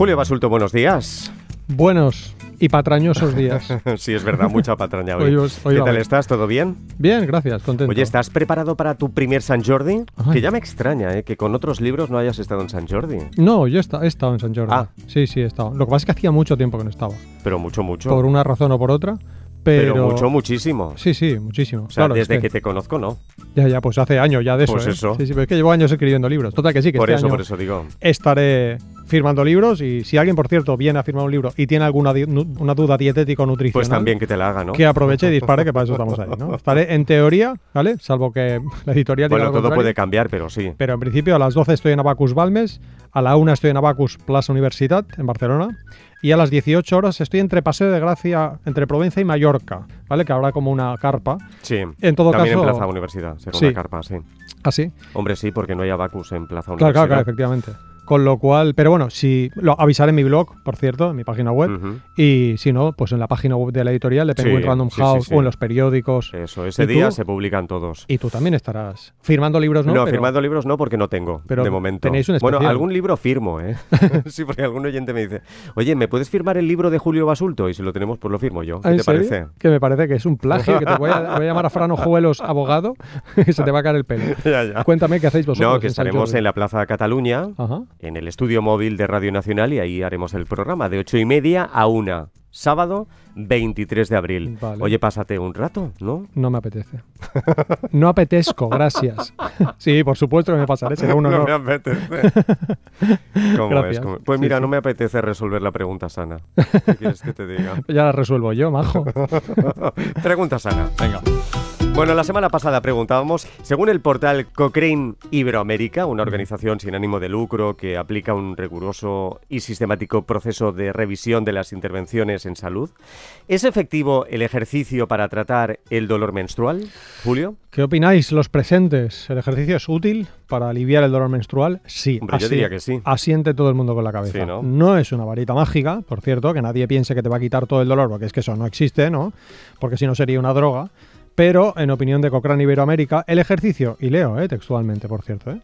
Julio Basulto, buenos días. Buenos y patrañosos días. sí, es verdad, mucha patraña hoy. Hoy os- hoy ¿Qué tal estás? ¿Todo bien? Bien, gracias, contento. Oye, ¿estás preparado para tu primer San Jordi? Ay. Que ya me extraña, ¿eh? Que con otros libros no hayas estado en San Jordi. No, yo he esta- he estado en San Jordi. Ah. Sí, sí, he estado. Lo que pasa es que hacía mucho tiempo que no estaba. Pero mucho, mucho. Por una razón o por otra. Pero, Pero mucho, muchísimo. Sí, sí, muchísimo. O sea, Claro, es desde que- que... te conozco, no. Ya, ya, pues hace años ya de eso. Pues ¿eh? eso. Sí, sí, pero es que llevo años escribiendo libros. Total, que sí, que Por este eso, año por eso digo. estaré firmando libros y si alguien, por cierto, viene a firmar un libro y tiene alguna di- una duda dietético nutricional Pues también que te la haga, ¿no? que aproveche y dispare, que para eso estamos ahí, ¿no? Estaré en teoría, ¿vale? Salvo que la editorial Bueno, todo contrario. puede cambiar, pero sí. Pero en principio a las 12 estoy en Abacus Balmes, a la 1 estoy en Abacus Plaza Universitat, en Barcelona, y a las 18 horas estoy entre Paseo de Gracia, entre Provenza y Mallorca, ¿vale? Que habrá como una carpa. Sí. En todo También caso- en Plaza Universidad, será Sí. una carpa, sí. Así. Hombre, sí, porque no hay abacus en Plaza Claro, Universidad. claro, claro, efectivamente. Con lo cual, pero bueno, si lo avisaré en mi blog, por cierto, en mi página web, y si no, pues en la página web de la editorial de Penguin Sí, Random sí, House sí. o en los periódicos. Eso, ese día se publican todos. Y tú también estarás firmando libros, ¿no? No, Pero- firmando libros no, porque no tengo, Pero de momento. tenéis un bueno, algún libro firmo, ¿eh? sí, porque algún oyente me dice, oye, ¿me puedes firmar el libro de Julio Basulto? Y si lo tenemos, pues lo firmo yo. ¿Qué ¿Ah, ¿En te serio? parece? Que me parece que es un plagio, que te voy a, voy a llamar a Fran Ojuelos abogado y se te va a caer el pelo. ya, ya. Cuéntame qué hacéis vosotros. No, que estaremos en la Plaza Cataluña, Ajá. En el estudio móvil de Radio Nacional, y ahí haremos el programa de ocho y media a una. Sábado 23 de abril. Vale. Oye, pásate un rato, ¿no? No me apetece. No apetezco, gracias. Sí, por supuesto que me pasaré, será un No honor. me apetece. ¿Cómo Gracias. es? ¿Cómo- Pues Sí, mira, sí. no me apetece resolver la pregunta sana. ¿Qué quieres que te diga? Ya la resuelvo yo, majo. Pregunta sana. Venga. Bueno, la semana pasada preguntábamos, según el portal Cochrane Iberoamérica, una organización sin ánimo de lucro que aplica un riguroso y sistemático proceso de revisión de las intervenciones en salud, ¿es efectivo el ejercicio para tratar el dolor menstrual, Julio? ¿Qué opináis los presentes? ¿El ejercicio es útil para aliviar el dolor menstrual? Sí. Hombre, yo diría que sí. Asiente todo el mundo con la cabeza. Sí, ¿no? es una varita mágica, por cierto, que nadie piense que te va a quitar todo el dolor, porque es que eso no existe, ¿no? Porque si no sería una droga. Pero, en opinión de Cochrane Iberoamérica, el ejercicio, y leo eh, textualmente, por cierto, ¿eh?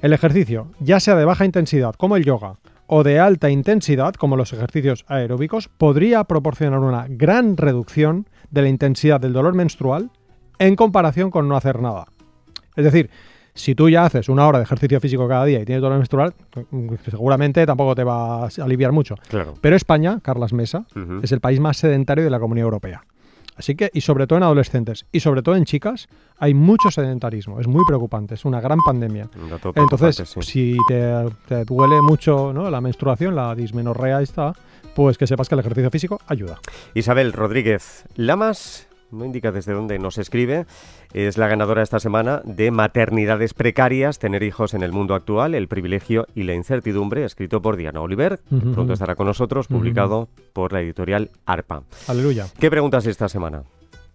el ejercicio, ya sea de baja intensidad, como el yoga, o de alta intensidad, como los ejercicios aeróbicos, podría proporcionar una gran reducción de la intensidad del dolor menstrual en comparación con no hacer nada. Es decir, si tú ya haces una hora de ejercicio físico cada día y tienes dolor menstrual, mm, seguramente tampoco te va a aliviar mucho. Claro. Pero España, Carlas Mesa, es el país más sedentario de la Comunidad Europea. Así que, y sobre todo en adolescentes y sobre todo en chicas, hay mucho sedentarismo. Es muy preocupante, es una gran pandemia. Entonces, sí. si te, te duele mucho ¿no? la menstruación, la dismenorrea esta, pues que sepas que el ejercicio físico ayuda. Isabel Rodríguez Lamas, no indica desde dónde nos escribe, es la ganadora esta semana de Maternidades Precarias, Tener hijos en el mundo actual, el privilegio y la incertidumbre, escrito por Diana Oliver. Pronto estará con nosotros, publicado por la editorial ARPA. Aleluya. ¿Qué preguntas esta semana?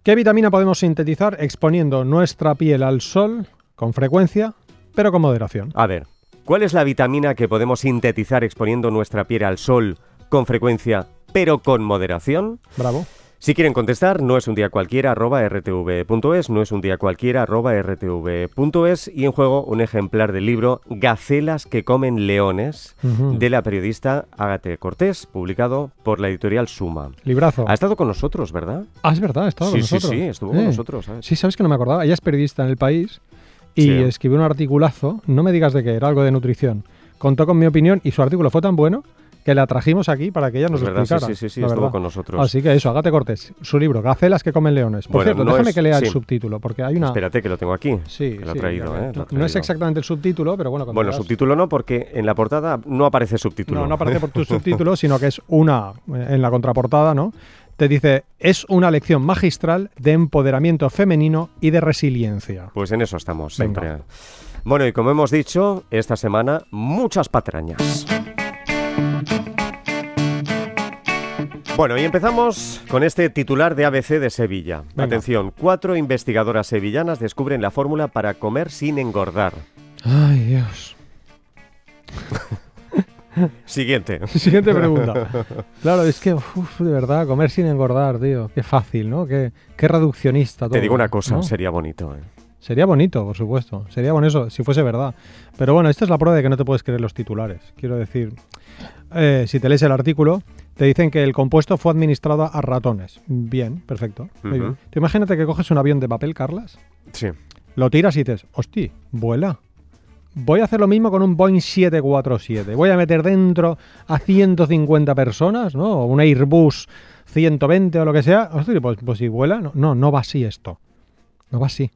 ¿Qué vitamina podemos sintetizar exponiendo nuestra piel al sol con frecuencia, pero con moderación? A ver, ¿cuál es la vitamina que podemos sintetizar exponiendo nuestra piel al sol con frecuencia, pero con moderación? Bravo. Si quieren contestar, no es un día cualquiera, arroba rtv.es, no es un día cualquiera, arroba rtv.es y en juego un ejemplar del libro Gacelas que comen leones de la periodista Ágate Cortés, publicado por la editorial Suma. Librazo. Ha estado con nosotros, ¿verdad? Ah, es verdad, ha estado sí, con sí, nosotros. sí, estuvo con nosotros. ¿sabes? Sí, sabes que no me acordaba. Ella es periodista en el país y Sí. escribió un articulazo, no me digas de qué, era algo de nutrición. Contó con mi opinión y su artículo fue tan bueno que la trajimos aquí para que ella nos lo explicara. sí, sí, sí, estuvo con nosotros. Así que eso, Agate Cortés, su libro, Gacelas que comen leones. Por Bueno, cierto, no déjame es- que lea sí. el subtítulo, porque hay una... Espérate que lo tengo aquí. Sí, ha sí, traído. ¿eh? Lo ha No, no es exactamente el subtítulo, pero bueno, Bueno, subtítulo no, porque en la portada no aparece subtítulo. No, no aparece por tu subtítulo, sino que es una, eh, en la contraportada, ¿no? Te dice, es una lección magistral de empoderamiento femenino y de resiliencia. Pues en eso estamos Venga. siempre. Bueno, y como hemos dicho, esta semana muchas patrañas. Bueno, y empezamos con este titular de ABC de Sevilla. Venga. Atención, cuatro investigadoras sevillanas descubren la fórmula para comer sin engordar. Ay, Dios. Siguiente. Siguiente pregunta. Claro, es que, uf, de verdad, comer sin engordar, tío. Qué fácil, ¿no? Qué, qué reduccionista todo. Te digo una cosa, ¿no? sería bonito. ¿eh? Sería bonito, por supuesto. Sería bonito si fuese verdad. Pero bueno, esta es la prueba de que no te puedes creer los titulares. Quiero decir, eh, si te lees el artículo, te dicen que el compuesto fue administrado a ratones. Bien, perfecto. Muy bien. Tú imagínate que coges un avión de papel, Carlas, Sí. lo tiras y dices, hostia, vuela. Voy a hacer lo mismo con un Boeing 747. Voy a meter dentro a 150 personas, ¿no? O un Airbus 120 o lo que sea. Hostia, pues, pues si vuela, no, no, no va así esto. No va así.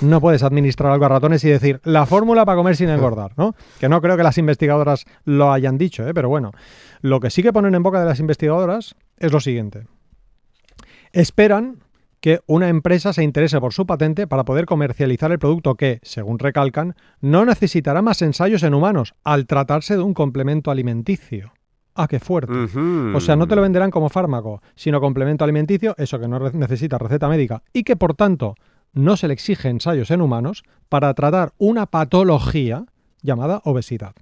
No puedes administrar algo a ratones y decir la fórmula para comer sin engordar, ¿no? Que no creo que las investigadoras lo hayan dicho, ¿eh? pero bueno. Lo que sí que ponen en boca de las investigadoras es lo siguiente. Esperan que una empresa se interese por su patente para poder comercializar el producto que, según recalcan, no necesitará más ensayos en humanos al tratarse de un complemento alimenticio. Ah, qué fuerte. O sea, no te lo venderán como fármaco, sino complemento alimenticio, eso que no necesita receta médica, y que por tanto no se le exige ensayos en humanos para tratar una patología llamada obesidad.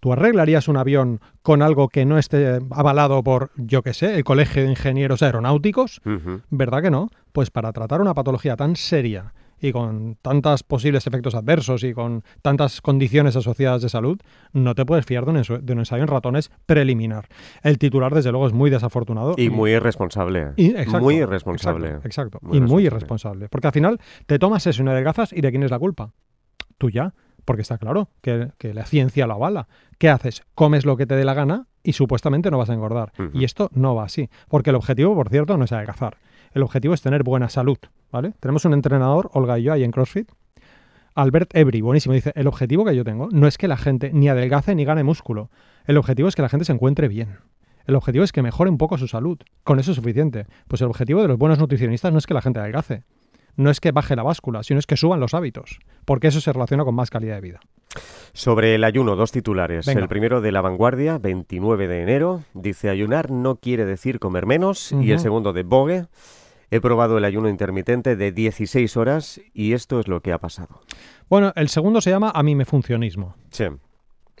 ¿Tú arreglarías un avión con algo que no esté avalado por, yo qué sé, el Colegio de Ingenieros Aeronáuticos? ¿Verdad que no? Pues para tratar una patología tan seria y con tantos posibles efectos adversos y con tantas condiciones asociadas de salud, no te puedes fiar de un, de un ensayo en ratones preliminar. El titular, desde luego, es muy desafortunado. Y muy irresponsable. y- exacto, muy irresponsable. Exacto, exacto. Muy y muy irresponsable. Porque al final te tomas eso y no adelgazas y de quién es la culpa. Tuya. Porque está claro que, que la ciencia lo avala. ¿Qué haces? Comes lo que te dé la gana y supuestamente no vas a engordar. Y esto no va así. Porque el objetivo, por cierto, no es adelgazar. El objetivo es tener buena salud. ¿Vale? Tenemos un entrenador, Olga y yo, ahí en CrossFit. Albert Ebri, buenísimo, dice, el objetivo que yo tengo no es que la gente ni adelgace ni gane músculo. El objetivo es que la gente se encuentre bien. El objetivo es que mejore un poco su salud. Con eso es suficiente. Pues el objetivo de los buenos nutricionistas no es que la gente adelgace. No es que baje la báscula, sino es que suban los hábitos. Porque eso se relaciona con más calidad de vida. Sobre el ayuno, dos titulares. Venga. El primero de La Vanguardia, 29 de enero, dice ayunar no quiere decir comer menos. Y el segundo de Vogue, he probado el ayuno intermitente de 16 horas y esto es lo que ha pasado. Bueno, el segundo se llama a mí me funcionismo. Sí.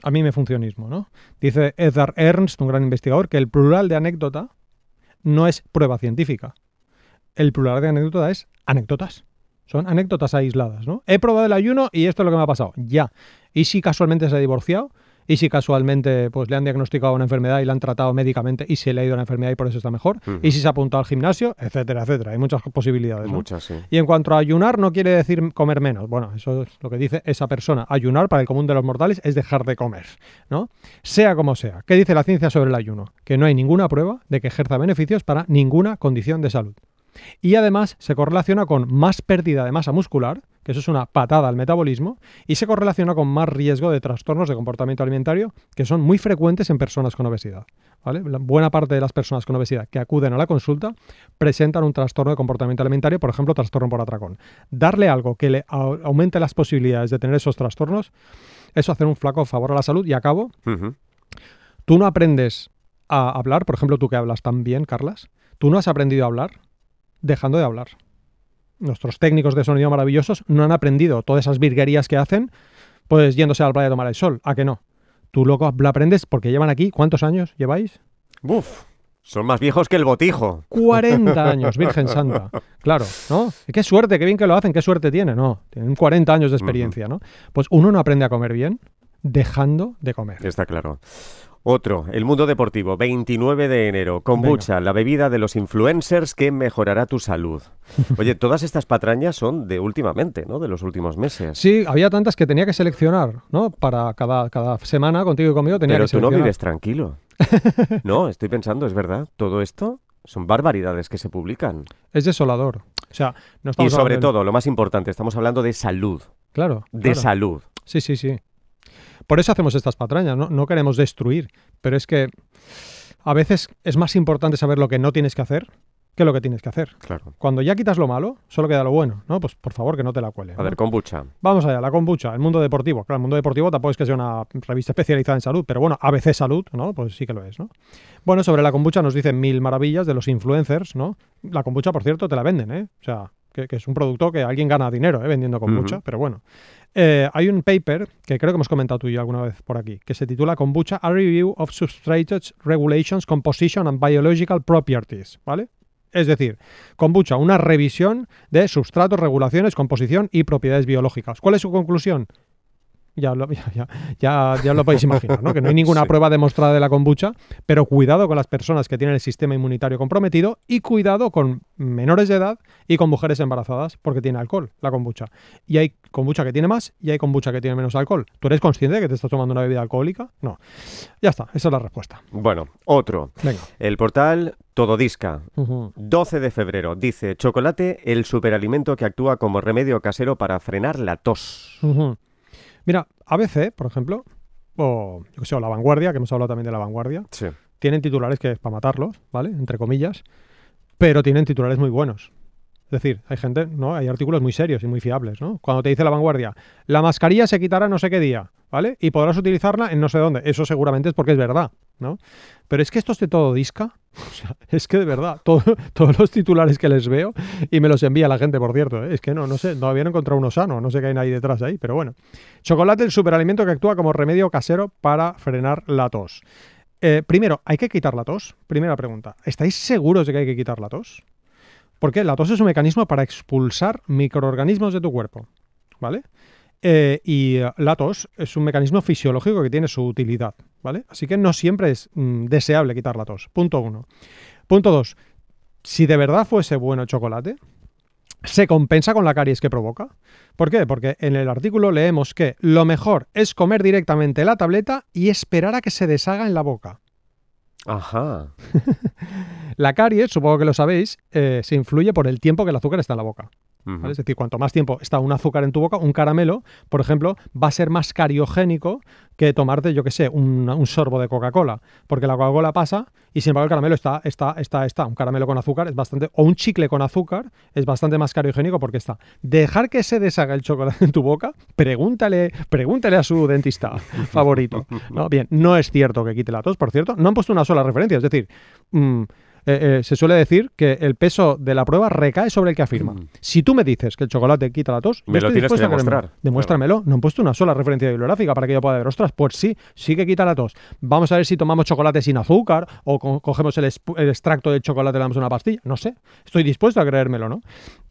A mí me funcionismo, ¿no? Dice Edgar Ernst, un gran investigador, que el plural de anécdota no es prueba científica. El plural de anécdota es anécdotas. Son anécdotas aisladas, ¿no? He probado el ayuno y esto es lo que me ha pasado. Ya. ¿Y si casualmente se ha divorciado? ¿Y si casualmente pues, le han diagnosticado una enfermedad y la han tratado médicamente y se le ha ido la enfermedad y por eso está mejor? ¿Y si se ha apuntado al gimnasio? Etcétera, etcétera. Hay muchas posibilidades. ¿no? Muchas, sí. Y en cuanto a ayunar, no quiere decir comer menos. Bueno, eso es lo que dice esa persona. Ayunar para el común de los mortales es dejar de comer, ¿no? Sea como sea. ¿Qué dice la ciencia sobre el ayuno? Que no hay ninguna prueba de que ejerza beneficios para ninguna condición de salud. Y además se correlaciona con más pérdida de masa muscular, que eso es una patada al metabolismo, y se correlaciona con más riesgo de trastornos de comportamiento alimentario, que son muy frecuentes en personas con obesidad. ¿vale? La buena parte de las personas con obesidad que acuden a la consulta presentan un trastorno de comportamiento alimentario, por ejemplo, trastorno por atracón. Darle algo que le au- aumente las posibilidades de tener esos trastornos, eso hacer un flaco favor a la salud. Y acabo, Ujú. tú no aprendes a hablar, por ejemplo, tú que hablas tan bien, Carlas, tú no has aprendido a hablar dejando de hablar. Nuestros técnicos de sonido maravillosos no han aprendido todas esas virguerías que hacen, pues yéndose a la playa a tomar el sol. ¿A que no? Tú lo, lo aprendes porque llevan aquí, ¿cuántos años lleváis? Buf, son más viejos que el botijo. 40 años, Virgen Santa. Claro, ¿no? Qué suerte, qué bien que lo hacen, qué suerte tiene, ¿no? Tienen 40 años de experiencia, ¿no? Pues uno no aprende a comer bien dejando de comer. Está claro. Otro, el mundo deportivo, 29 de enero. Kombucha, la bebida de los influencers que mejorará tu salud. Oye, todas estas patrañas son de últimamente, ¿no? De los últimos meses. Sí, había tantas que tenía que seleccionar, ¿no? Para cada, cada semana contigo y conmigo tenía Pero que tú no seleccionar. vives tranquilo. No, estoy pensando, ¿es verdad? Todo esto son barbaridades que se publican. Es desolador. O sea, no Y estamos sobre hablando de- todo, lo más importante, estamos hablando de salud. Claro. De claro. salud. Sí, sí, sí. Por eso hacemos estas patrañas, ¿no? No queremos destruir, pero es que a veces es más importante saber lo que no tienes que hacer que lo que tienes que hacer. Claro. Cuando ya quitas lo malo, solo queda lo bueno, ¿no? Pues por favor que no te la cuele. A ¿no? ver, kombucha. Vamos allá, la kombucha, el mundo deportivo. Claro, el mundo deportivo tampoco es que sea una revista especializada en salud, pero bueno, ABC Salud, ¿no? Pues sí que lo es, ¿no? Bueno, sobre la kombucha nos dicen mil maravillas de los influencers, ¿no? La kombucha, por cierto, te la venden, ¿eh? O sea, que, que es un producto que alguien gana dinero, ¿eh? Vendiendo kombucha, pero bueno. Eh, hay un paper que creo que hemos comentado tú y yo alguna vez por aquí, que se titula Kombucha, A Review of Substrates Regulations, Composition and Biological Properties, ¿vale? Es decir, kombucha, una revisión de sustratos, regulaciones, composición y propiedades biológicas. ¿Cuál es su conclusión? Ya lo, ya, ya, ya, ya lo podéis imaginar, ¿no? Que no hay ninguna Sí. prueba demostrada de la kombucha, pero cuidado con las personas que tienen el sistema inmunitario comprometido y cuidado con menores de edad y con mujeres embarazadas, porque tiene alcohol la kombucha. Y hay kombucha que tiene más y hay kombucha que tiene menos alcohol. ¿Tú eres consciente de que te estás tomando una bebida alcohólica? No. Ya está, esa es la respuesta. Bueno, otro. Venga. El portal Tododisca. Ujú. 12 de febrero. Dice, chocolate, el superalimento que actúa como remedio casero para frenar la tos. Mira, ABC, por ejemplo, o yo que sé, o La Vanguardia, que hemos hablado también de La Vanguardia, Sí. tienen titulares que es para matarlos, ¿vale? Entre comillas, pero tienen titulares muy buenos. Es decir, hay gente, ¿no? Hay artículos muy serios y muy fiables, ¿no? Cuando te dice la vanguardia, la mascarilla se quitará no sé qué día, ¿vale? Y podrás utilizarla en no sé dónde. Eso seguramente es porque es verdad, ¿no? Pero es que esto es de todo disca. O sea, es que de verdad, todo- todos los titulares que les veo, y me los envía la gente, por cierto, ¿eh? es que no, no sé, no encontrado uno sano, no sé qué hay nadie detrás ahí, pero bueno. Chocolate, el superalimento que actúa como remedio casero para frenar la tos. Eh, primero, ¿hay que quitar la tos? Primera pregunta. ¿Estáis seguros de que hay que quitar la tos? Porque la tos es un mecanismo para expulsar microorganismos de tu cuerpo, ¿vale? Eh, y eh, la tos es un mecanismo fisiológico que tiene su utilidad, ¿vale? Así que no siempre es mm, deseable quitar la tos. Punto uno. Punto dos. Si de verdad fuese bueno el chocolate, ¿se compensa con la caries que provoca? ¿Por qué? Porque en el artículo leemos que lo mejor es comer directamente la tableta y esperar a que se deshaga en la boca. Ajá. La caries, supongo que lo sabéis, eh, se influye por el tiempo que el azúcar está en la boca. Es decir, cuanto más tiempo está un azúcar en tu boca, un caramelo, por ejemplo, va a ser más cariogénico que tomarte, yo qué sé, un, un sorbo de Coca-Cola. Porque la Coca-Cola pasa y sin embargo el caramelo está, está, está, está. Un caramelo con azúcar es bastante, o un chicle con azúcar es bastante más cariogénico porque está. Dejar que se deshaga el chocolate en tu boca, pregúntale, pregúntale a su dentista favorito. ¿no? Bien, no es cierto que quite la tos, por cierto. No han puesto una sola referencia, es decir, mm, eh, eh, se suele decir que el peso de la prueba recae sobre el que afirma. Si tú me dices que el chocolate quita la tos, yo Mm. Me lo estoy tienes que a demostrar. Demuéstramelo. No han puesto una sola referencia bibliográfica para que yo pueda ver, ostras, pues sí, sí que quita la tos. Vamos a ver si tomamos chocolate sin azúcar o co- cogemos el, extracto de chocolate y le damos una pastilla. No sé. Estoy dispuesto a creérmelo, ¿no?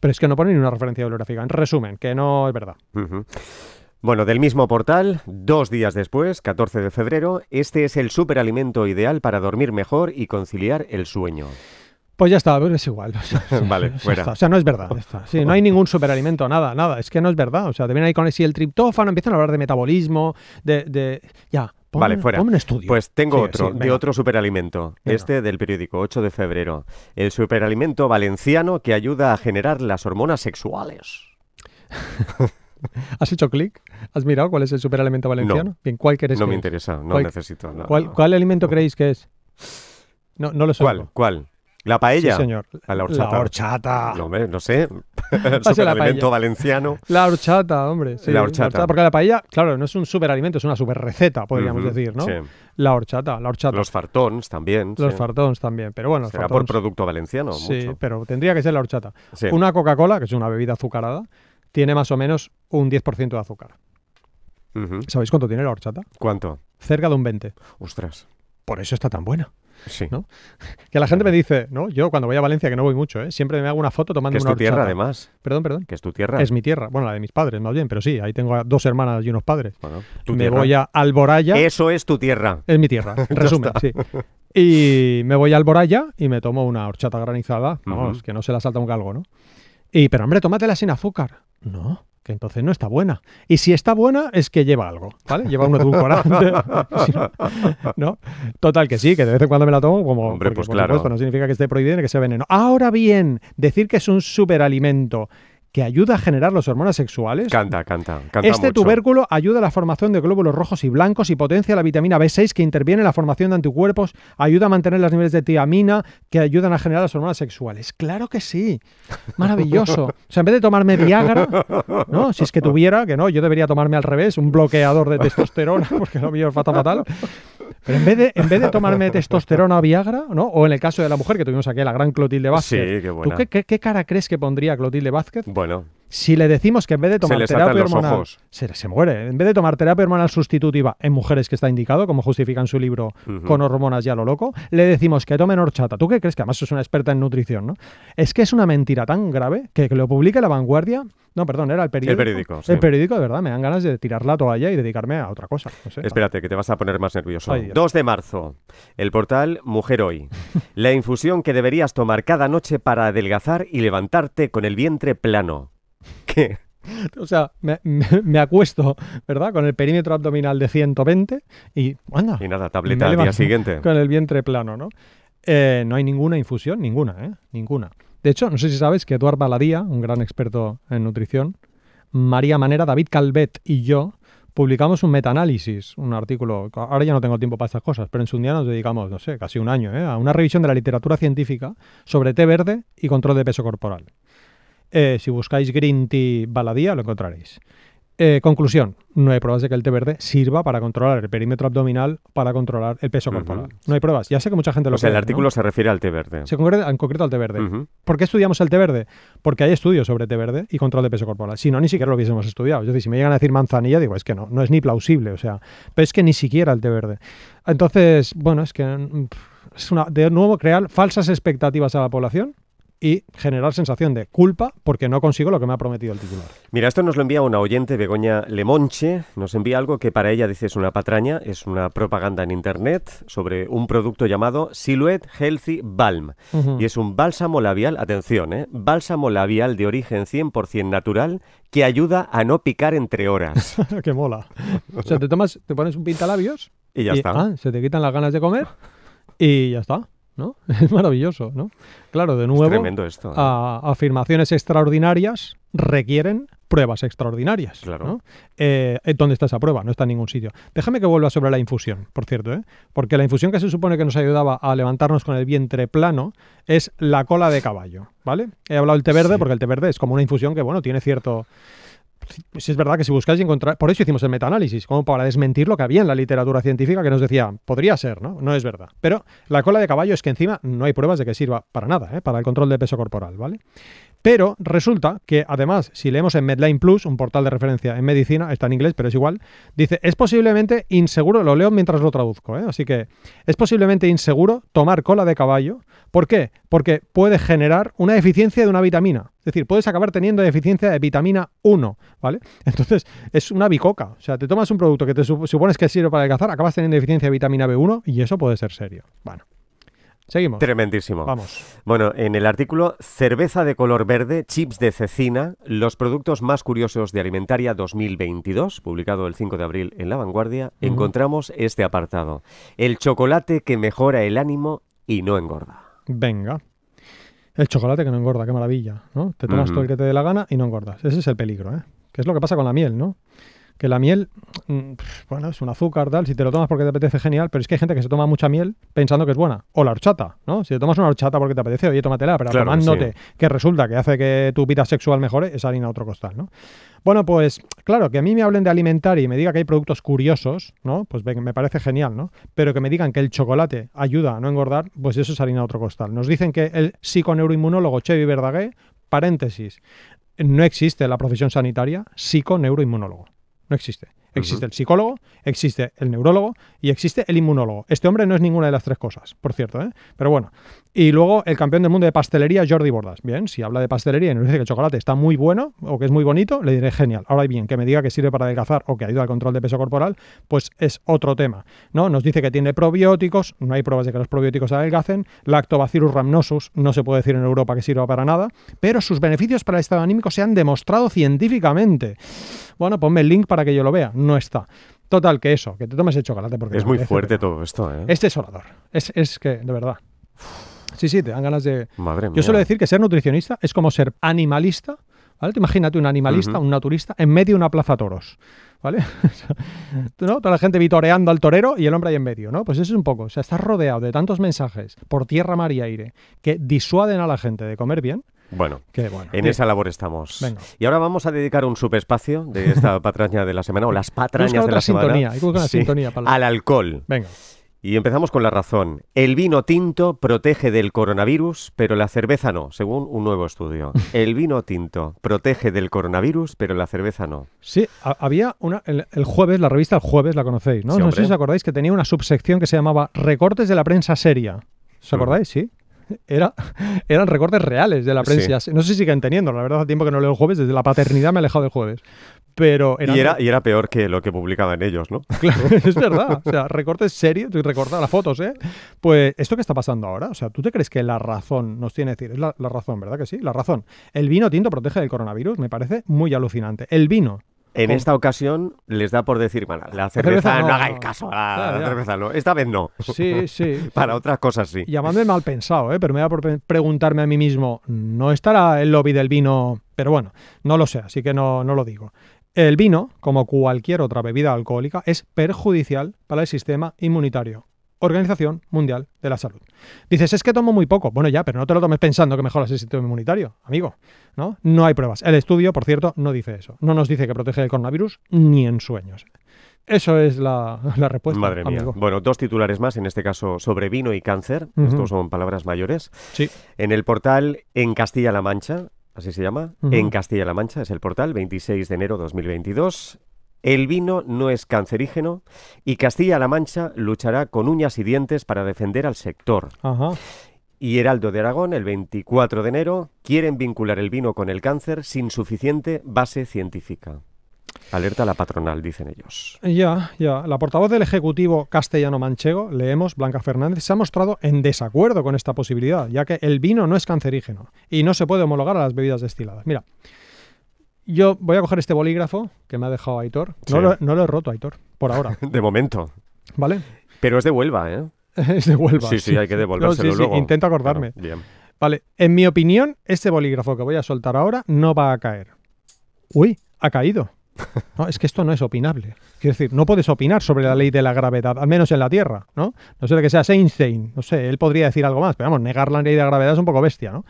Pero es que no pone ni una referencia bibliográfica. En resumen, que no es verdad. Bueno, del mismo portal, dos días después, 14 de febrero, este es el superalimento ideal para dormir mejor y conciliar el sueño. Pues ya está, pero es igual. O sea, Vale, fuera. está. O sea, no es verdad. Sí, no hay ningún superalimento, nada, nada. Es que no es verdad. O sea, te vienen ahí con el, si el triptófano, empiezan a hablar de metabolismo, de. de- ya, pon, Vale, fuera. un estudio. Pues tengo Sí, otro, sí, de otro superalimento, Venga. este del periódico 8 de febrero. El superalimento valenciano que ayuda a generar las hormonas sexuales. ¿Has hecho clic? ¿Has mirado cuál es el superalimento valenciano? Bien, ¿cuál quieres No que me es? interesa, no ¿Cuál- necesito. no, ¿Cuál, no. cuál alimento creéis que es? No, no lo sé. ¿Cuál? ¿Cuál? ¿La paella? Sí, señor. A la horchata. La horchata. No, hombre, no sé. El la superalimento paella. valenciano. La horchata, hombre. sí, La horchata. Porque la paella, claro, no es un superalimento, es una superreceta, podríamos decir, ¿no? sí. La horchata, la horchata. Los fartons también. Los sí. fartons también, pero bueno, Será por fartons- producto valenciano. Sí, mucho. pero tendría que ser la horchata. Sí. Una Coca-Cola, que es una bebida azucarada, tiene más o menos un 10% de azúcar. ¿Sabéis cuánto tiene la horchata? ¿Cuánto? Cerca de un 20. Ostras. Por eso está tan buena. Sí. ¿No? Que la gente me dice, ¿no? Yo cuando voy a Valencia, que no voy mucho, ¿eh? siempre me hago una foto tomando Que es una tu tierra, además. Perdón, perdón. Que es tu tierra. Es mi tierra. Bueno, la de mis padres, más bien, pero sí, ahí tengo a dos hermanas y unos padres. Bueno, me tierra. voy a Alboraya. Eso es tu tierra. Es mi tierra, en resumen, sí. Y me voy a Alboraya y me tomo una horchata granizada, vamos, que no se la salta un galgo, ¿no? Y, pero hombre, tómatela sin azúcar. No, que entonces no está buena. Y si está buena, es que lleva algo, ¿vale? Lleva un edulcorante. No, ¿no? Total, que sí, que de vez en cuando me la tomo, como. Hombre, porque, pues por claro. supuesto, no significa que esté prohibido ni que sea veneno. Ahora bien, decir que es un superalimento que ayuda a generar las hormonas sexuales. Canta, canta. canta Este mucho. tubérculo ayuda a la formación de glóbulos rojos y blancos y potencia la vitamina B6 que interviene en la formación de anticuerpos, ayuda a mantener los niveles de tiamina que ayudan a generar las hormonas sexuales. Claro que sí. Maravilloso. O sea, en vez de tomarme Viagra, ¿no? Si es que tuviera, que no, yo debería tomarme al revés, un bloqueador de testosterona, porque lo mío es fatal fatal. Pero en vez de, en vez de tomarme testosterona o Viagra, ¿no? O en el caso de la mujer que tuvimos aquí, la gran Clotilde Vázquez. Sí, qué ¿Tú buena. qué, qué- qué cara crees que pondría Clotilde Vázquez? Bueno, by now. Si le decimos que en vez de tomar terapia hormonal. Se, se muere. En vez de tomar terapia hormonal sustitutiva en mujeres que está indicado, como justifica en su libro con hormonas ya lo loco, le decimos que tomen horchata. ¿Tú qué crees? Que además es una experta en nutrición, ¿no? Es que es una mentira tan grave que, lo publique La Vanguardia. No, perdón, era el periódico. periódico, sí. El periódico, de verdad, me dan ganas de tirar la toalla y dedicarme a otra cosa. no sé. Espérate, que te vas a poner más nervioso. Ay, Dios. 2 de marzo, el portal Mujer Hoy. La infusión que deberías tomar cada noche para adelgazar y levantarte con el vientre plano. ¿Qué? O sea, me, me- me acuesto, ¿verdad? Con el perímetro abdominal de 120 y, anda, Y nada, tableta al día siguiente. con el vientre plano, ¿no? Eh, no hay ninguna infusión, ninguna, ¿eh? Ninguna. De hecho, no sé si sabes que Eduard Baladía, un gran experto en nutrición, María Manera, David Calvet y yo publicamos un metaanálisis, un artículo. Ahora ya no tengo tiempo para estas cosas, pero en su día nos dedicamos, no sé, casi un año, ¿eh? a una revisión de la literatura científica sobre té verde y control de peso corporal. Eh, si buscáis Green Tea Baladía, lo encontraréis. Eh, conclusión, no hay pruebas de que el té verde sirva para controlar el perímetro abdominal, para controlar el peso corporal. No hay pruebas. Ya sé que mucha gente lo O sea, el artículo se refiere al té verde. Se concreta, en concreto al té verde. ¿Por qué estudiamos el té verde? Porque hay estudios sobre té verde y control de peso corporal. Si no, ni siquiera lo hubiésemos estudiado. Es decir, si me llegan a decir manzanilla, digo, es que no, no es ni plausible. O sea, pero es que ni siquiera el té verde. Entonces, bueno, es que mm, es una, de nuevo crear falsas expectativas a la población y generar sensación de culpa porque no consigo lo que me ha prometido el titular. Mira, esto nos lo envía una oyente, Begoña Lemonche. Nos envía algo que para ella dice es una patraña, es una propaganda en internet sobre un producto llamado Silhouette Healthy Balm. Y es un bálsamo labial, atención, ¿eh? Bálsamo labial de origen 100% natural que ayuda a no picar entre horas. que mola. O sea, te tomas, te pones un pintalabios Y ya y, está. ah, se te quitan las ganas de comer y ya está. ¿No? Es maravilloso, ¿no? Claro, de es nuevo, tremendo esto. ¿eh? a- afirmaciones extraordinarias requieren pruebas extraordinarias. Claro. ¿no? Eh, eh, ¿Dónde está esa prueba? No está en ningún sitio. Déjame que vuelva sobre la infusión, por cierto, ¿eh? porque la infusión que se supone que nos ayudaba a levantarnos con el vientre plano es la cola de caballo, ¿vale? He hablado del té verde Sí. porque el té verde es como una infusión que, bueno, tiene cierto... Sí, es verdad que si buscáis encontrar... Por eso hicimos el metaanálisis, como para desmentir lo que había en la literatura científica que nos decía, podría ser, ¿no? No es verdad. Pero la cola de caballo es que encima no hay pruebas de que sirva para nada, ¿eh? para el control de peso corporal, ¿vale? Pero resulta que además, si leemos en Medline Plus, un portal de referencia en medicina, está en inglés, pero es igual, dice, es posiblemente inseguro, lo leo mientras lo traduzco, ¿eh? así que es posiblemente inseguro tomar cola de caballo. ¿Por qué? Porque puede generar una deficiencia de una vitamina. Es decir, puedes acabar teniendo deficiencia de vitamina 1, ¿vale? Entonces, es una bicoca. O sea, te tomas un producto que te sup- supones que sirve para adelgazar, acabas teniendo deficiencia de vitamina B1 y eso puede ser serio. Bueno, seguimos. Tremendísimo. Vamos. Bueno, en el artículo Cerveza de color verde, chips de cecina, los productos más curiosos de Alimentaria 2022, publicado el 5 de abril en La Vanguardia, encontramos este apartado. El chocolate que mejora el ánimo y no engorda. Venga. El chocolate que no engorda, qué maravilla, ¿no? Te tomas todo el que te dé la gana y no engordas. Ese es el peligro, ¿eh? Que es lo que pasa con la miel, ¿no? Que la miel, mm, bueno, es un azúcar, tal, si te lo tomas porque te apetece, genial, pero es que hay gente que se toma mucha miel pensando que es buena. O la horchata, ¿no? Si te tomas una horchata porque te apetece, oye, tómatela, pero Claro tomándote que resulta que hace que tu vida sexual mejore, es harina a otro costal, ¿no? Bueno, pues claro, que a mí me hablen de alimentar y me diga que hay productos curiosos, ¿no? Pues me parece genial, ¿no? Pero que me digan que el chocolate ayuda a no engordar, pues eso es harina a otro costal. Nos dicen que el psiconeuroinmunólogo Chevy Verdaguer, paréntesis, no existe la profesión sanitaria psiconeuroinmunólogo. No existe. Existe el psicólogo, existe el neurólogo y existe el inmunólogo. Este hombre no es ninguna de las tres cosas, por cierto, ¿eh? Pero bueno. Y luego el campeón del mundo de pastelería, Jordi Bordas. Bien, si habla de pastelería y nos dice que el chocolate está muy bueno o que es muy bonito, le diré genial. Ahora bien, que me diga que sirve para adelgazar o que ayuda al control de peso corporal, pues es otro tema. ¿no? Nos dice que tiene probióticos, no hay pruebas de que los probióticos adelgacen, Lactobacillus rhamnosus no se puede decir en Europa que sirva para nada, pero sus beneficios para el estado anímico se han demostrado científicamente. Bueno, ponme el link para que yo lo vea. No está. Total, que eso, que te tomes el chocolate porque Es muy fuerte todo esto, ¿eh? Es desolador. Es, es que, de verdad. Sí, sí, te dan ganas de... Madre mía. Yo suelo decir que ser nutricionista es como ser animalista, ¿vale? Te imagínate un animalista, un naturista, en medio de una plaza toros, ¿vale? ¿no? Toda la gente vitoreando al torero y el hombre ahí en medio, ¿no? Pues eso es un poco, o sea, estás rodeado de tantos mensajes por tierra, mar y aire que disuaden a la gente de comer bien, Bueno, que bueno. en sí. esa labor estamos. Venga. Y ahora vamos a dedicar un subespacio de esta patraña de la semana, o las patrañas de la semana. sintonía, Sí, sintonía para la- Al alcohol. Venga. Y empezamos con la razón. El vino tinto protege del coronavirus, pero la cerveza no, según un nuevo estudio. El vino tinto protege del coronavirus, pero la cerveza no. Sí, ha- había una. El, el jueves, la revista El Jueves, la conocéis, ¿no? Sí, no sé si os acordáis que tenía una subsección que se llamaba Recortes de la prensa seria. ¿Os Mm. acordáis? Sí. Era, eran recortes reales de la prensa. No sé si siguen teniendo, la verdad, hace tiempo que no leo el jueves, desde la paternidad me he alejado del jueves. Pero eran, Y era, y era peor que lo que publicaban ellos, ¿no? Claro, es verdad. O sea, recortes serios, y recortar las fotos, ¿eh? Pues esto que está pasando ahora, o sea, ¿tú te crees que la razón nos tiene que decir? Es la, la razón, ¿verdad que sí? La razón. El vino tinto protege del coronavirus, me parece muy alucinante. El vino. En esta ocasión les da por decir, bueno, la cerveza cerveza, no, no, hagáis caso, la, cerveza no. Esta vez no. Sí, sí. Para otras cosas sí. Llamadme mal pensado, ¿eh? pero me da por preguntarme a mí mismo, ¿no estará el lobby del vino? Pero bueno, no lo sé, así que no, no lo digo. El vino, como cualquier otra bebida alcohólica, es perjudicial para el sistema inmunitario. Organización Mundial de la Salud. Dices, es que tomo muy poco. Bueno, ya, pero no te lo tomes pensando que mejoras el sistema inmunitario, amigo. ¿No? No hay pruebas. El estudio, por cierto, no dice eso. No nos dice que protege del coronavirus ni en sueños. Eso es la, la respuesta. Madre mía. amigo. Bueno, dos titulares más, en este caso sobre vino y cáncer. Ujú. Estos son palabras mayores. Sí. En el portal En Castilla-La Mancha, así se llama. En Castilla-La Mancha es el portal, 26 de enero 2022. El vino no es cancerígeno y Castilla-La Mancha luchará con uñas y dientes para defender al sector. Ajá. Y Heraldo de Aragón, el 24 de enero, quieren vincular el vino con el cáncer sin suficiente base científica. Alerta a la patronal, dicen ellos. Ya, ya. La portavoz del Ejecutivo castellano-manchego, leemos, Blanca Fernández, se ha mostrado en desacuerdo con esta posibilidad, ya que el vino no es cancerígeno y no se puede homologar a las bebidas destiladas. Mira, yo voy a coger este bolígrafo que me ha dejado Aitor. No, Sí. lo, no lo he roto, Aitor, por ahora, De momento. ¿vale? Pero es de Huelva, ¿eh? es de Huelva. Sí, sí, hay que devolvérselo No, sí, sí, luego. intento acordarme. Claro, bien. Vale, en mi opinión, este bolígrafo que voy a soltar ahora no va a caer. Uy, ha caído. No, es que esto no es opinable. Quiero decir, no puedes opinar sobre la ley de la gravedad, al menos en la Tierra, ¿no? No sé de que sea Einstein, no sé, él podría decir algo más, pero vamos, negar la ley de la gravedad es un poco bestia, ¿no?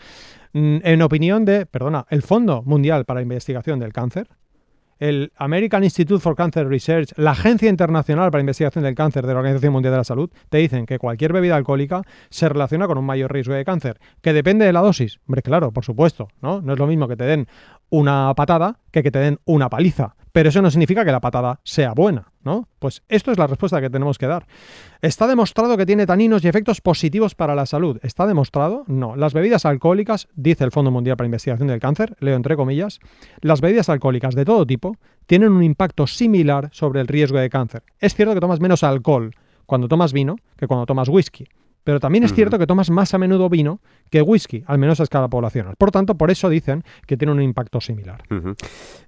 Mm, En opinión de, perdona, el Fondo Mundial para la Investigación del Cáncer, el American Institute for Cancer Research, la Agencia Internacional para la Investigación del Cáncer de la Organización Mundial de la Salud, te dicen que cualquier bebida alcohólica se relaciona con un mayor riesgo de cáncer, que depende de la dosis. Hombre, claro, por supuesto, ¿no? No es lo mismo que te den una patada que que te den una paliza. Pero eso no significa que la patada sea buena, ¿no? Pues esto es la respuesta que tenemos que dar. ¿Está demostrado que tiene taninos y efectos positivos para la salud? ¿Está demostrado? No. Las bebidas alcohólicas, dice el Fondo Mundial para Investigación del Cáncer, leo entre comillas, las bebidas alcohólicas de todo tipo tienen un impacto similar sobre el riesgo de cáncer. Es cierto que tomas menos alcohol cuando tomas vino que cuando tomas whisky. Pero también es cierto que tomas más a menudo vino que whisky, al menos a escala poblacional. Por tanto, por eso dicen que tiene un impacto similar.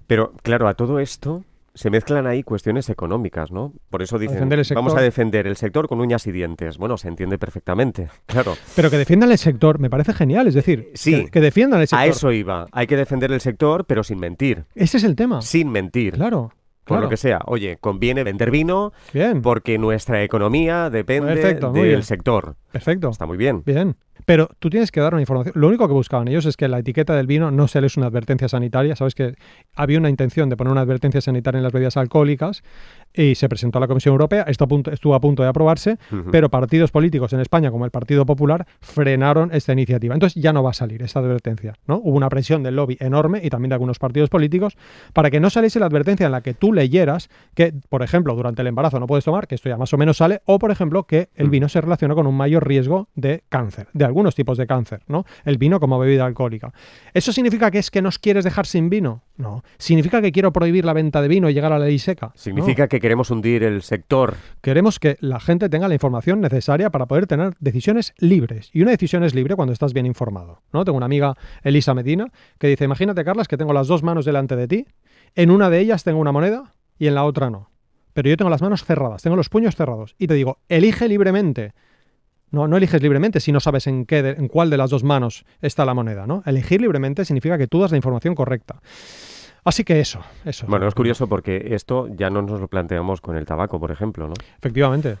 Pero, claro, a todo esto se mezclan ahí cuestiones económicas, ¿no? Por eso dicen, el vamos a defender el sector con uñas y dientes. Bueno, se entiende perfectamente, claro. Pero que defiendan el sector me parece genial. Es decir, Sí. que, que defiendan el sector. A eso iba. Hay que defender el sector, pero sin mentir. Ese es el tema. Sin mentir. Claro. Por claro. lo que sea. Oye, conviene vender vino Bien. porque nuestra economía depende Perfecto, del sector. Perfecto. Está muy bien. Bien. Pero tú tienes que dar una información. Lo único que buscaban ellos es que la etiqueta del vino no se les una advertencia sanitaria. Sabes que había una intención de poner una advertencia sanitaria en las bebidas alcohólicas y se presentó a la Comisión Europea. Esto a punto- estuvo a punto de aprobarse, pero partidos políticos en España, como el Partido Popular, frenaron esta iniciativa. Entonces ya no va a salir esta advertencia. ¿no? Hubo una presión del lobby enorme y también de algunos partidos políticos para que no saliese la advertencia en la que tú leyeras que, por ejemplo, durante el embarazo no puedes tomar, que esto ya más o menos sale, o, por ejemplo, que el Mm. vino se relaciona con un mayor riesgo de cáncer, de algunos tipos de cáncer, ¿no? El vino como bebida alcohólica. ¿Eso significa que es que nos quieres dejar sin vino? No. ¿Significa que quiero prohibir la venta de vino y llegar a la ley seca? No. Significa que queremos hundir el sector. Queremos que la gente tenga la información necesaria para poder tener decisiones libres. Y una decisión es libre cuando estás bien informado. ¿no? Tengo una amiga, Elisa Medina, que dice, imagínate, Carlas, que tengo las dos manos delante de ti. En una de ellas tengo una moneda y en la otra no. Pero yo tengo las manos cerradas, tengo los puños cerrados. Y te digo, elige libremente. No, no eliges libremente si no sabes en, qué de- en cuál de las dos manos está la moneda. ¿no? Elegir libremente significa que tú das la información correcta. Así que eso, eso. Bueno, es curioso porque esto ya no nos lo planteamos con el tabaco, por ejemplo, ¿no? Efectivamente.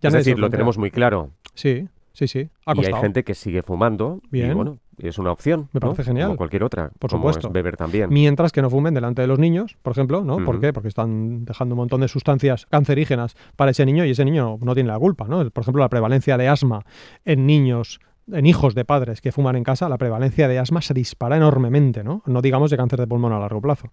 Ya es decir, lo tenemos muy claro. Sí, sí, sí. Ha Y hay gente que sigue fumando. Y Bien. bueno, es una opción. Me parece ¿no? genial. Como cualquier otra. Por como supuesto. es beber también. Mientras que no fumen delante de los niños, por ejemplo, ¿no? ¿Por qué? Porque están dejando un montón de sustancias cancerígenas para ese niño y ese niño no tiene la culpa, ¿no? Por ejemplo, la prevalencia de asma en niños, en hijos de padres que fuman en casa, la prevalencia de asma se dispara enormemente, ¿no? No digamos de cáncer de pulmón a largo plazo.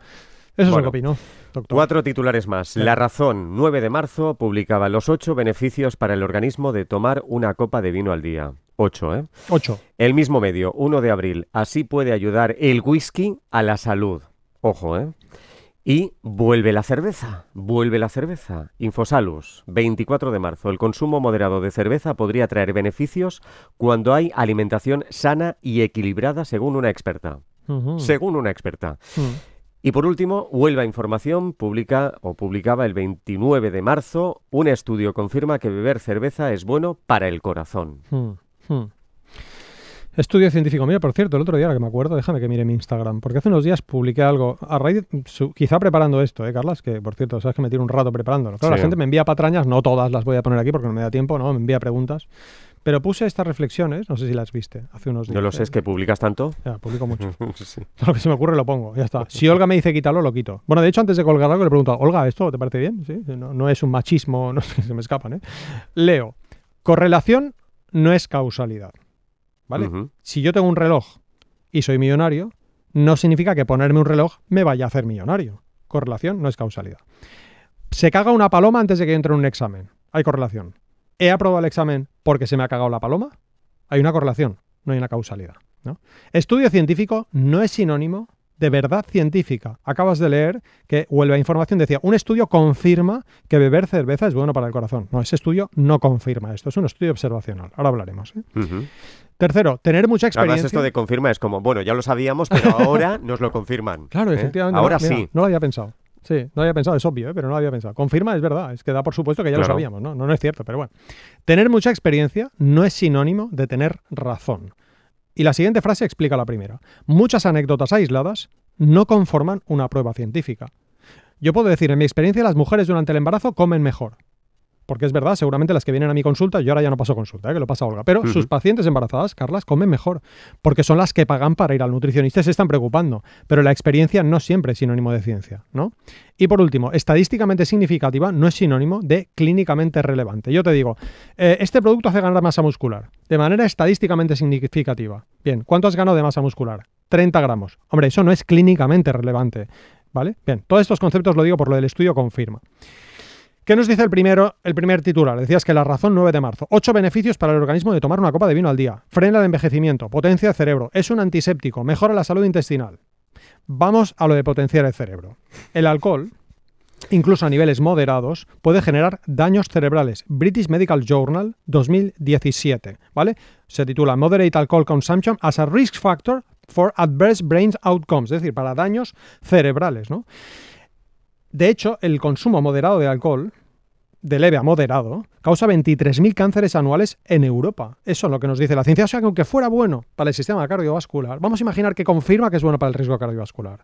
Eso es lo que opino, doctor. Cuatro titulares más. La Razón, 9 de marzo, publicaba los ocho beneficios para el organismo de tomar una copa de vino al día. Ocho, ¿eh? Ocho. El mismo medio, 1 de abril. Así puede ayudar el whisky a la salud. Ojo, ¿eh? Y vuelve la cerveza, vuelve la cerveza. Infosalus, 24 de marzo. El consumo moderado de cerveza podría traer beneficios cuando hay alimentación sana y equilibrada, según una experta. Según una experta. Mm. Y por último, Huelva Información publica o publicaba el 29 de marzo un estudio confirma que beber cerveza es bueno para el corazón. Hmm, hmm. Estudio científico. Mira, por cierto, el otro día, ahora que me acuerdo, déjame que mire mi Instagram, porque hace unos días publiqué algo, a raíz, su- quizá preparando esto, ¿eh, Carlas? Que, por cierto, sabes que me tiro un rato preparándolo. Claro, Sí. la gente me envía patrañas, no todas las voy a poner aquí porque no me da tiempo, ¿no? Me envía preguntas. Pero puse estas reflexiones, no sé si las viste, hace unos días. No lo sé, ¿eh? es que publicas tanto. Ya, publico mucho. Sí. Lo que se me ocurre lo pongo, ya está. Si Olga me dice quítalo, lo quito. Bueno, de hecho, antes de colgar algo le pregunto, Olga, ¿esto te parece bien? ¿Sí? No, no es un machismo, no sé, se me escapan, ¿eh? Leo. Correlación no es causalidad. ¿Vale? Si yo tengo un reloj y soy millonario, no significa que ponerme un reloj me vaya a hacer millonario. Correlación no es causalidad. Se caga una paloma antes de que entre en un examen. Hay correlación. ¿He aprobado el examen porque se me ha cagado la paloma? Hay una correlación, no hay una causalidad. ¿no? Estudio científico no es sinónimo de verdad científica. Acabas de leer que Huelva Información decía, un estudio confirma que beber cerveza es bueno para el corazón. No, ese estudio no confirma esto, es un estudio observacional. Ahora hablaremos. ¿eh? Tercero, tener mucha Además, experiencia. esto de confirma es como, bueno, ya lo sabíamos, pero ahora nos lo confirman. Claro, ¿eh? efectivamente. Ahora mira, sí. No lo había pensado. Sí, no lo había pensado, es obvio, ¿eh? pero no lo había pensado. Confirma, es verdad, es que da por supuesto que ya lo sabíamos, ¿no? ¿no? No es cierto, pero bueno. Tener mucha experiencia no es sinónimo de tener razón. Y la siguiente frase explica la primera. Muchas anécdotas aisladas no conforman una prueba científica. Yo puedo decir, en mi experiencia, las mujeres durante el embarazo comen mejor. Porque es verdad, seguramente las que vienen a mi consulta, yo ahora ya no paso consulta, ¿eh? que lo pasa Olga, pero sus pacientes embarazadas, Carlas, comen mejor, porque son las que pagan para ir al nutricionista y se están preocupando. Pero la experiencia no siempre es sinónimo de ciencia, ¿no? Y por último, estadísticamente significativa no es sinónimo de clínicamente relevante. Yo te digo, eh, este producto hace ganar masa muscular, de manera estadísticamente significativa. Bien, ¿cuánto has ganado de masa muscular? 30 gramos. Hombre, eso no es clínicamente relevante, ¿vale? Bien, todos estos conceptos lo digo por lo del estudio confirma. ¿Qué nos dice el primero, el primer titular? Decías que la razón 9 de marzo. Ocho beneficios para el organismo de tomar una copa de vino al día. Frena el envejecimiento, potencia el cerebro, es un antiséptico, mejora la salud intestinal. Vamos a lo de potenciar el cerebro. El alcohol, incluso a niveles moderados, puede generar daños cerebrales. British Medical Journal 2017, ¿vale? Se titula Moderate Alcohol Consumption as a Risk Factor for Adverse Brain Outcomes, es decir, para daños cerebrales, ¿no? De hecho, el consumo moderado de alcohol, de leve a moderado, causa 23.000 cánceres anuales en Europa. Eso es lo que nos dice la ciencia. O sea, que aunque fuera bueno para el sistema cardiovascular, vamos a imaginar que confirma que es bueno para el riesgo cardiovascular.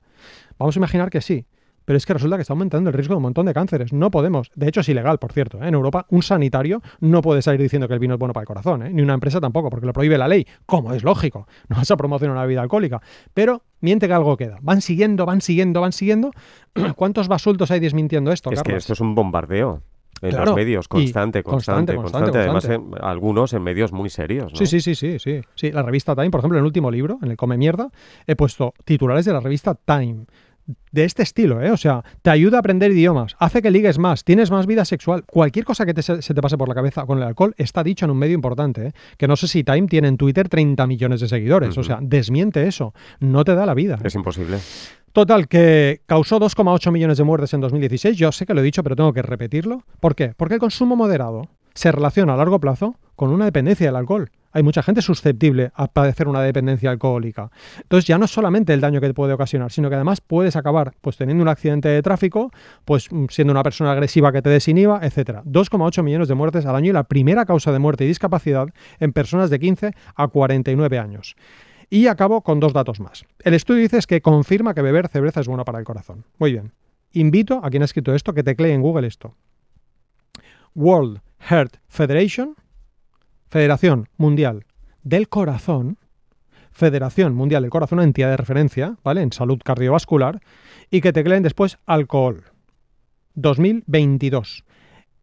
Vamos a imaginar que sí. Pero es que resulta que está aumentando el riesgo de un montón de cánceres. No podemos. De hecho, es ilegal, por cierto. ¿eh? En Europa, un sanitario no puede salir diciendo que el vino es bueno para el corazón. ¿eh? Ni una empresa tampoco, porque lo prohíbe la ley. Como es lógico. No vas a promocionar una bebida alcohólica. Pero miente que algo queda. Van siguiendo, van siguiendo, van siguiendo. ¿Cuántos basultos hay desmintiendo esto, Es que esto es un bombardeo. En Claro, los medios, constante, constante, constante, constante, constante. Además, en- algunos en medios muy serios. ¿no? Sí, sí, sí, sí, sí. Sí, la revista Time, por ejemplo, en el último libro, en el Come Mierda, he puesto titulares de la revista Time. De este estilo, ¿eh? O sea, te ayuda a aprender idiomas, hace que ligues más, tienes más vida sexual. Cualquier cosa que te se, te pase por la cabeza con el alcohol está dicho en un medio importante, ¿eh? Que no sé si Time tiene en Twitter 30 millones de seguidores. O sea, desmiente eso. No te da la vida. Es imposible. Total, que causó 2,8 millones de muertes en 2016. Yo sé que lo he dicho, pero tengo que repetirlo. ¿Por qué? Porque el consumo moderado se relaciona a largo plazo con una dependencia del alcohol. Hay mucha gente susceptible a padecer una dependencia alcohólica. Entonces ya no es solamente el daño que te puede ocasionar, sino que además puedes acabar pues teniendo un accidente de tráfico, pues mm, siendo una persona agresiva que te desinhiba, etcétera. 2,8 millones de muertes al año y la primera causa de muerte y discapacidad en personas de 15 a 49 años. Y acabo con dos datos más. El estudio dice que confirma que beber cerveza es bueno para el corazón. Muy bien. Invito a quien ha escrito esto que teclee en Google esto. World Heart Federation, Federación Mundial del Corazón, Federación Mundial del Corazón, una entidad de referencia, ¿vale? En salud cardiovascular, y que tecleen después alcohol. 2022.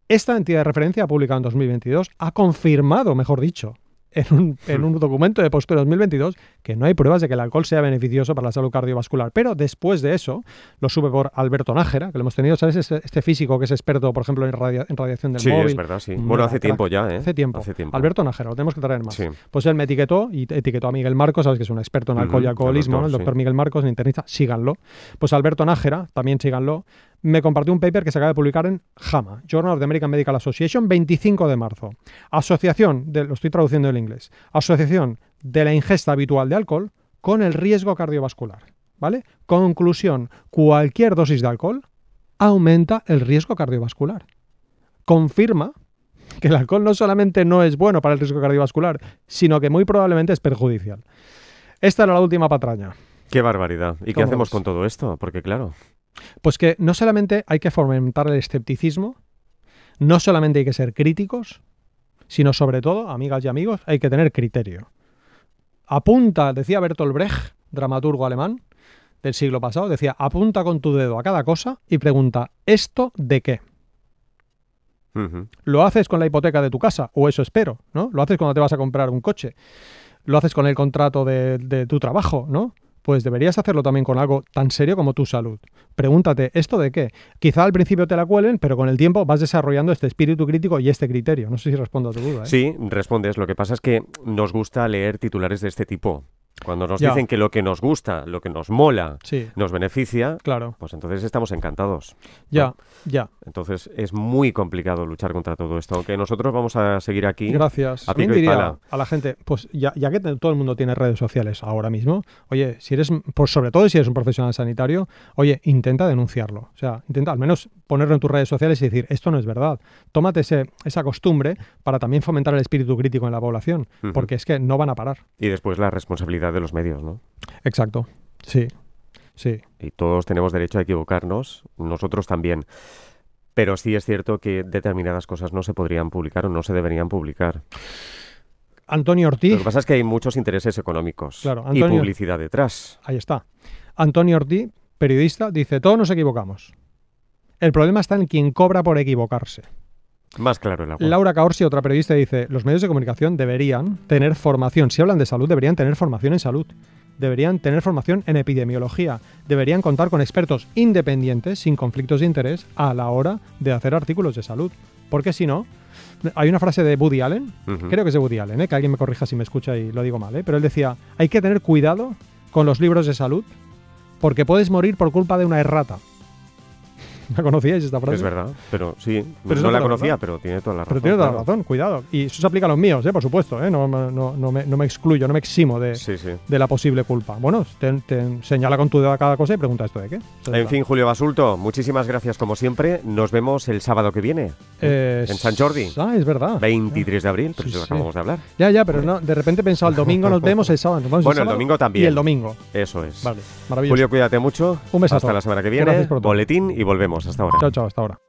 Esta entidad de referencia, publicada en 2022, ha confirmado, mejor dicho, en un, en un documento de postura 2022 que no hay pruebas de que el alcohol sea beneficioso para la salud cardiovascular. Pero después de eso, lo sube por Alberto Nájera, que lo hemos tenido, ¿sabes? Este, este físico que es experto, por ejemplo, en, radia- en radiación del Sí, móvil. es verdad, sí. Un Bueno, hace tiempo ya, ¿eh? Hace tiempo. Hace tiempo. Alberto Nájera, lo tenemos que traer más. Sí. Pues él me etiquetó y etiquetó a Miguel Marcos, sabes que es un experto en alcohol y el alcoholismo, doctor, ¿no? el doctor sí. Miguel Marcos, un internista, síganlo. Pues Alberto Nájera, también síganlo, me compartió un paper que se acaba de publicar en JAMA, Journal of the American Medical Association, 25 de marzo. Asociación, de, lo estoy traduciendo del inglés, Asociación de la ingesta habitual de alcohol con el riesgo cardiovascular. ¿Vale? Conclusión, cualquier dosis de alcohol aumenta el riesgo cardiovascular. Confirma que el alcohol no solamente no es bueno para el riesgo cardiovascular, sino que muy probablemente es perjudicial. Esta era la última patraña. Qué barbaridad. ¿Y qué ¿Cómo hacemos ves? con todo esto? Porque claro, Pues que no solamente hay que fomentar el escepticismo, no solamente hay que ser críticos, sino sobre todo, amigas y amigos, hay que tener criterio. Apunta, decía Bertolt Brecht, dramaturgo alemán del siglo pasado, decía, apunta con tu dedo a cada cosa y pregunta, ¿esto de qué? ¿Lo haces con la hipoteca de tu casa? O eso espero, ¿no? Lo haces cuando te vas a comprar un coche. Lo haces con el contrato de, de tu trabajo, ¿no? Pues deberías hacerlo también con algo tan serio como tu salud. Pregúntate, ¿esto de qué? Quizá al principio te la cuelen, pero con el tiempo vas desarrollando este espíritu crítico y este criterio. No sé si respondo a tu duda. ¿eh? Sí, respondes. Lo que pasa es que nos gusta leer titulares de este tipo. Cuando nos Ya. dicen que lo que nos gusta, lo que nos mola, Sí, nos beneficia, claro. pues entonces estamos encantados. Ya, ya. Entonces es muy complicado luchar contra todo esto, aunque nosotros vamos a seguir aquí. Gracias. a pico y diría pala. a la gente, pues ya, ya que todo el mundo tiene redes sociales ahora mismo, oye, si eres, por sobre todo si eres un profesional sanitario, oye, intenta denunciarlo. O sea, intenta al menos ponerlo en tus redes sociales y decir, esto no es verdad. Tómate ese, esa costumbre para también fomentar el espíritu crítico en la población, porque es que no van a parar. Y después la responsabilidad de los medios, ¿no? Exacto. Sí. Sí. Y todos tenemos derecho a equivocarnos, nosotros también. Pero sí es cierto que determinadas cosas no se podrían publicar o no se deberían publicar. Antonio Lo Ortiz, que pasa es que hay muchos intereses económicos Claro, y publicidad detrás. ahí está. Antonio Ortiz, periodista, dice, todos nos equivocamos. El problema está en quien cobra por equivocarse. Más claro el agua. Laura Caorsi, otra periodista, dice, los medios de comunicación deberían tener formación, si hablan de salud, deberían tener formación en salud, deberían tener formación en epidemiología, deberían contar con expertos independientes, sin conflictos de interés, a la hora de hacer artículos de salud. Porque si no, hay una frase de Woody Allen, creo que es de Woody Allen, ¿eh? que alguien me corrija si me escucha y lo digo mal, ¿eh? pero él decía, hay que tener cuidado con los libros de salud, porque puedes morir por culpa de una errata. ¿La conocíais esta frase? Es verdad, pero sí, Pero no la conocía, pero tiene toda la razón. Pero tienes toda la claro. razón, cuidado. Y eso se aplica a los míos, ¿eh? por supuesto. ¿eh? No, no, no me, no me excluyo, no me eximo de, Sí, sí. de la posible culpa. Bueno, te, te señala con tu dedo a cada cosa y pregunta esto de qué. En fin, Julio Basulto, muchísimas gracias como siempre. Nos vemos el sábado que viene, Eh, en San Jordi. Ah, es verdad. 23 de abril, pero Sí, acabamos de hablar. Ya, ya, pero no, de repente he pensado el domingo nos vemos, el sábado nos vemos Bueno, el sábado domingo también. Y el domingo. Eso es. Vale, maravilloso. Julio, cuídate mucho. Un besazo. Hasta la semana que viene. Gracias por todo. Boletín y volvemos. Hasta ahora. Chao, chao, hasta ahora.